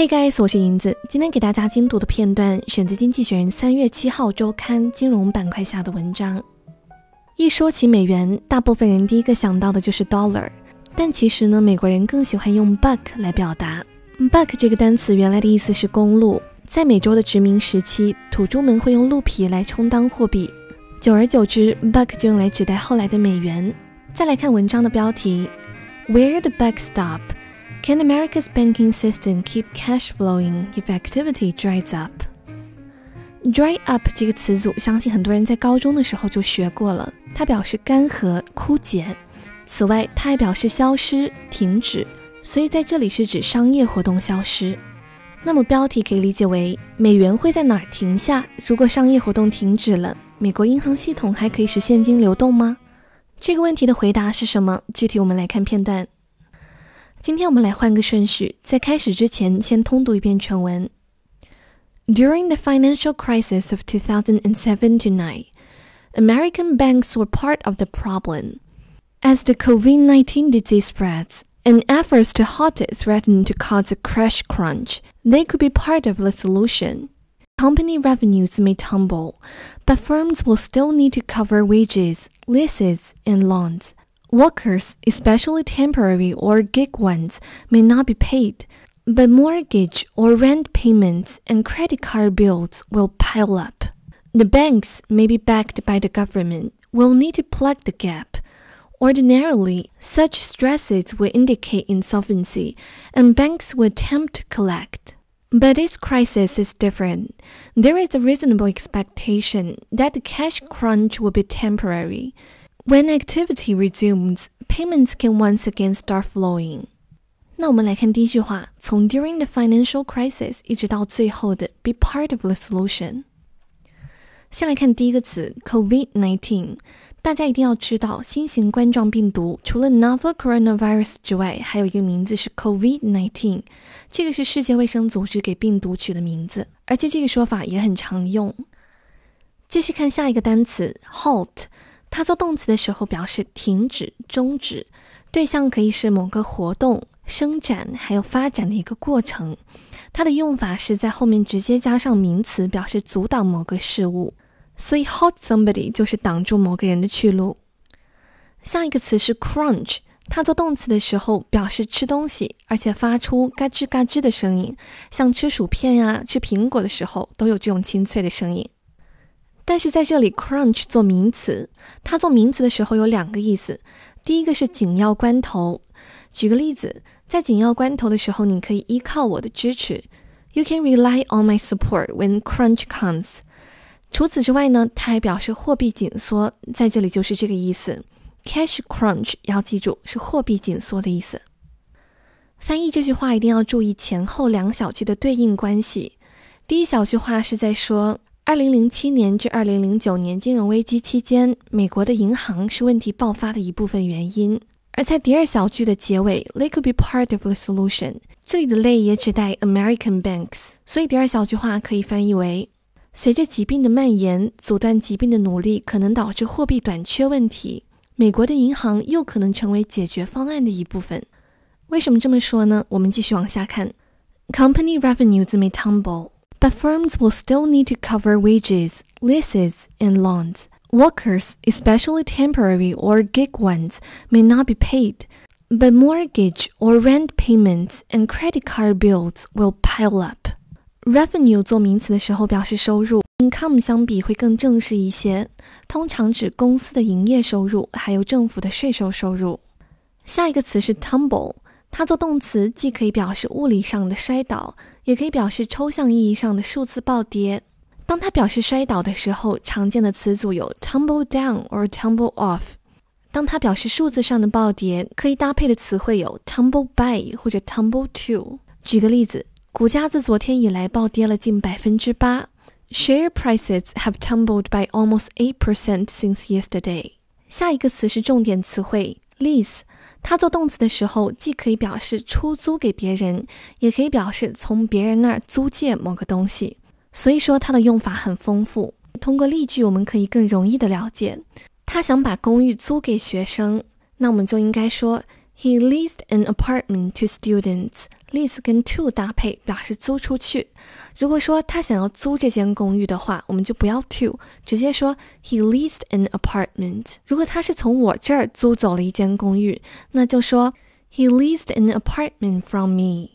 Hey guys，我是银子，今天给大家精读的片段选自《经济学人》三月七号周刊金融板块下的文章。一说起美元，大部分人第一个想到的就是 dollar，但其实呢，美国人更喜欢用 buck 来表达。buck 这个单词原来的意思是公路，在美洲的殖民时期，土著们会用鹿皮来充当货币，久而久之，buck 就用来指代后来的美元。再来看文章的标题：Where the buck stop? Can America's banking system keep cash flowing if activity dries up? Dry up 这个词组，相信很多人在高中的时候就学过了。它表示干涸、枯竭。此外，它还表示消失、停止，所以在这里是指商业活动消失。那么标题可以理解为：美元会在哪儿停下？如果商业活动停止了，美国银行系统还可以使现金流动吗？这个问题的回答是什么？具体我们来看片段。今天我们来换个顺序，在开始之前先通读一遍全文。During the financial crisis of 2007 to 9, American banks were part of the problem. As the COVID 19 disease spreads and efforts to halt it threatened to cause a crash crunch, they could be part of the solution. Company revenues may tumble, but firms will still need to cover wages, leases, and loans. Workers, especially temporary or gig ones, may not be paid, but mortgage or rent payments and credit card bills will pile up. The banks may be backed by the government, will need to plug the gap. Ordinarily, such stresses will indicate insolvency, and banks will attempt to collect. But this crisis is different. There is a reasonable expectation that the cash crunch will be temporary. When activity resumes, payments can once again start flowing. 那我们来看第一句话，从 during the financial crisis 一直到最后的 be part of the solution。先来看第一个词 COVID-19，大家一定要知道，新型冠状病毒除了 novel coronavirus 之外，还有一个名字是 COVID-19，这个是世界卫生组织给病毒取的名字，而且这个说法也很常用。继续看下一个单词 halt， 它做动词的时候表示停止、终止，对象可以是某个活动。生展还有发展的一个过程，它的用法是在后面直接加上名词，表示阻挡某个事物。所以 halt somebody 就是挡住某个人的去路。下一个词是 crunch，它做动词的时候表示吃东西，而且发出嘎吱嘎吱的声音，像吃薯片呀、吃苹果的时候都有这种清脆的声音。但是在这里，crunch 做名词，它做名词的时候有两个意思，第一个是紧要关头。举个例子。在紧要关头的时候，你可以依靠我的支持。You can rely on my support when crunch comes。除此之外呢，它还表示货币紧缩，在这里就是这个意思。Cash crunch 要记住是货币紧缩的意思。翻译这句话一定要注意前后两小句的对应关系。第一小句话是在说，二零零七年至二零零九年金融危机期间，美国的银行是问题爆发的一部分原因。而在第二小句的结尾，they could be part of the solution。这里的 they 也指代 American banks，所以第二小句话可以翻译为：随着疾病的蔓延，阻断疾病的努力可能导致货币短缺问题。美国的银行又可能成为解决方案的一部分。为什么这么说呢？我们继续往下看：Company revenues may tumble, but firms will still need to cover wages, leases, and loans. Workers, especially temporary or gig ones, may not be paid, but mortgage or rent payments and credit card bills will pile up. Revenue 做名词的时候表示收入，income 相比会更正式一些，通常指公司的营业收入，还有政府的税收收入。下一个词是 tumble，它做动词既可以表示物理上的摔倒， 也可以表示抽象意义上的数字暴跌。当它表示摔倒的时候，常见的词组有 tumble down or tumble off。当它表示数字上的暴跌，可以搭配的词汇有 tumble by 或者 tumble to。举个例子，股价自昨天以来暴跌了近百分之八。Share prices have tumbled by almost eight percent since yesterday。下一个词是重点词汇 lease，它做动词的时候，既可以表示出租给别人，也可以表示从别人那儿租借某个东西。所以说它的用法很丰富，通过例句我们可以更容易的了解。他想把公寓租给学生，那我们就应该说 He leased an apartment to students lease 跟 to 搭配表示租出去。如果说他想要租这间公寓的话，我们就不要 to，直接说 he leased an apartment。如果他是从我这儿租走了一间公寓，那就说 he leased an apartment from me。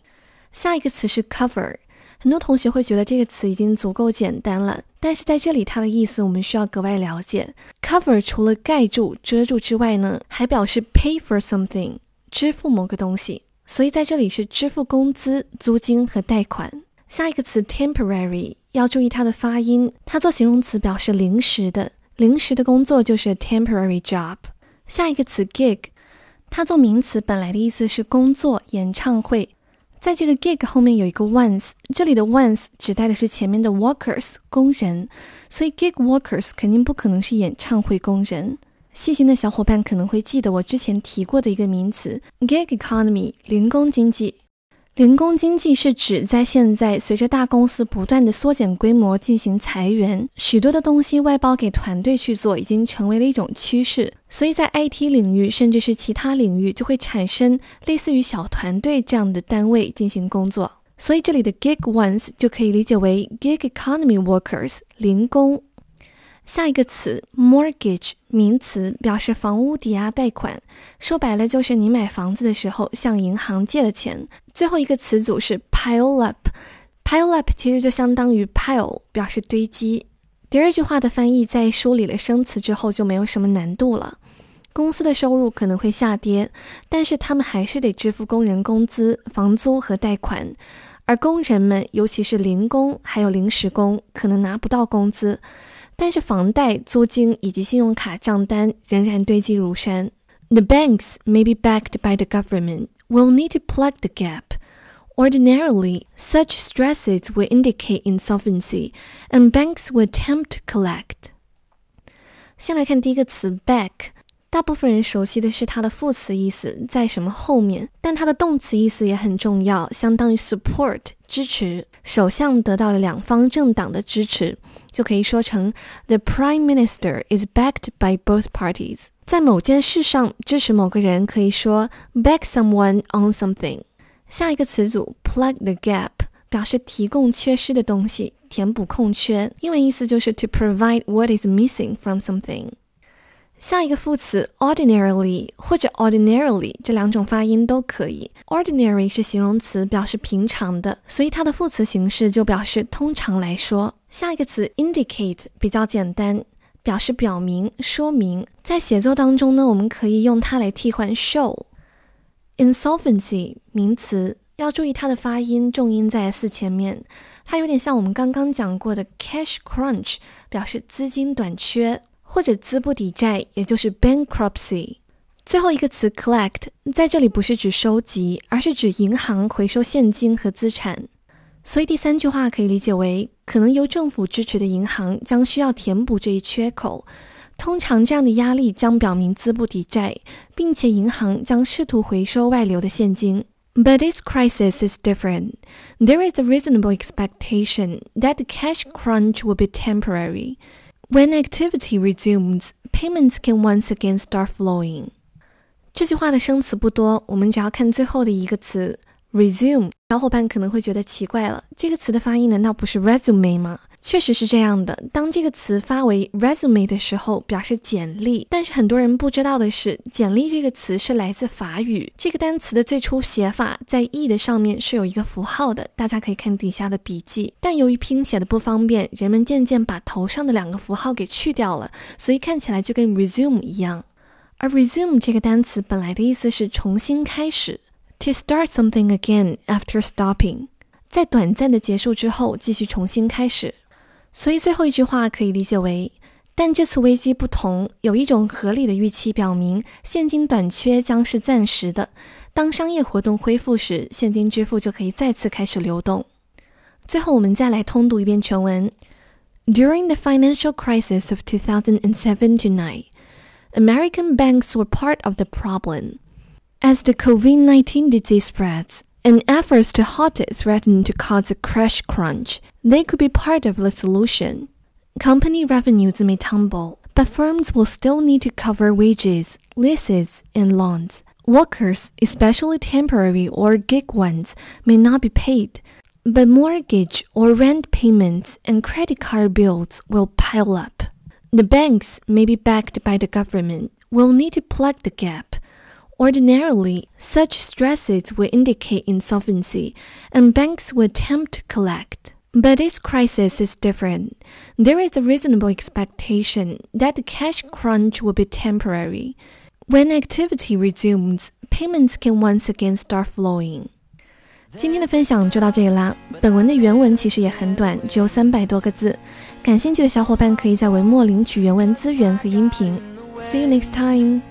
下一个词是 cover。很多同学会觉得这个词已经足够简单了，但是在这里它的意思我们需要格外了解。Cover 除了盖住、遮住之外呢，还表示 pay for something，支付某个东西。所以在这里是支付工资、租金和贷款。下一个词 temporary 要注意它的发音，它做形容词表示临时的，临时的工作就是 temporary job。下一个词 gig，它做名词本来的意思是工作、演唱会。在这个 gig 后面有一个 once，这里的 once 指代的是前面的 workers 工人，所以 gig workers 肯定不可能是演唱会工人。细心的小伙伴可能会记得我之前提过的一个名词 gig economy 零工经济。零工经济是指在现在随着大公司不断的缩减规模进行裁员，许多的东西外包给团队去做，已经成为了一种趋势。所以在 IT 领域，甚至是其他领域，就会产生类似于小团队这样的单位进行工作。所以这里的 gig ones 就可以理解为 gig economy workers 零工。下一个词 mortgage 名词，表示房屋抵押贷款，说白了就是你买房子的时候向银行借的钱。最后一个词组是 pile up，pile up 其实就相当于 pile，表示堆积。第二句话的翻译在梳理了生词之后就没有什么难度了。公司的收入可能会下跌，但是他们还是得支付工人工资、房租和贷款，而工人们，尤其是零工还有临时工，可能拿不到工资。但是房贷、租金以及信用卡账单仍然堆积如山。The banks may be backed by the government will need to plug the gap. Ordinarily, such stresses will indicate insolvency, and banks will attempt to collect. 先来看第一个词 back，大部分人熟悉的是它的副词意思，在什么后面，但它的动词意思也很重要，相当于 support 支持。首相得到了两方政党的支持。 就可以说成 The Prime Minister is backed by both parties。在某件事上支持某个人，可以说 back someone on something。下一个词组 plug the gap 表示提供缺失的东西，填补空缺。英文意思就是 to provide what is missing from something。 下一个副词 ordinarily 或者 ordinarily 这两种发音都可以。ordinary 是形容词，表示平常的，所以它的副词形式就表示通常来说。下一个词 indicate 比较简单，表示表明、说明。在写作当中呢，我们可以用它来替换 show。insolvency 名词，要注意它的发音，重音在 s 前面。它有点像我们刚刚讲过的 cash crunch，表示资金短缺或者资不抵债，也就是 bankruptcy。最后一个词 collect 在这里不是指收集，而是指银行回收现金和资产。所以第三句话可以理解为，可能由政府支持的银行将需要填补这一缺口。通常这样的压力将表明资不抵债，并且银行将试图回收外流的现金。But this crisis is different. There is a reasonable expectation that the cash crunch will be temporary. When activity resumes, payments can once again start flowing. 这句话的生词不多，我们只要看最后的一个词 resume。小伙伴可能会觉得奇怪了，这个词的发音难道不是 resume 吗？ 确实是这样的。当这个词发为 resume 的时候，表示简历。但是很多人不知道的是，简历这个词是来自法语。这个单词的最初写法在 e 的上面是有一个符号的，大家可以看底下的笔记。但由于拼写的不方便，人们渐渐把头上的两个符号给去掉了，所以看起来就跟 resume 一样。而 resume 这个单词本来的意思是重新开始。To start something again after stopping，在短暂的结束之后继续重新开始。所以最后一句话可以理解为：但这次危机不同，有一种合理的预期表明现金短缺将是暂时的。当商业活动恢复时，现金支付就可以再次开始流动。最后我们再来通读一遍全文：During the financial crisis of 2007 to 9, American banks were part of the problem. As the COVID 19 disease spreads and efforts to halt it threaten to cause a crash crunch, they could be part of the solution. Company revenues may tumble, but firms will still need to cover wages, leases, and loans. Workers, especially temporary or gig ones, may not be paid, but mortgage or rent payments and credit card bills will pile up. The banks may be backed by the government, will need to plug the gap. Ordinarily, such stresses will indicate insolvency, and banks will attempt to collect. But this crisis is different. There is a reasonable expectation that the cash crunch will be temporary. When activity resumes, payments can once again start flowing. 今天的分享就到这里啦。本文的原文其实也很短，只有三百多个字。感兴趣的小伙伴可以在文末领取原文资源和音频。See you next time.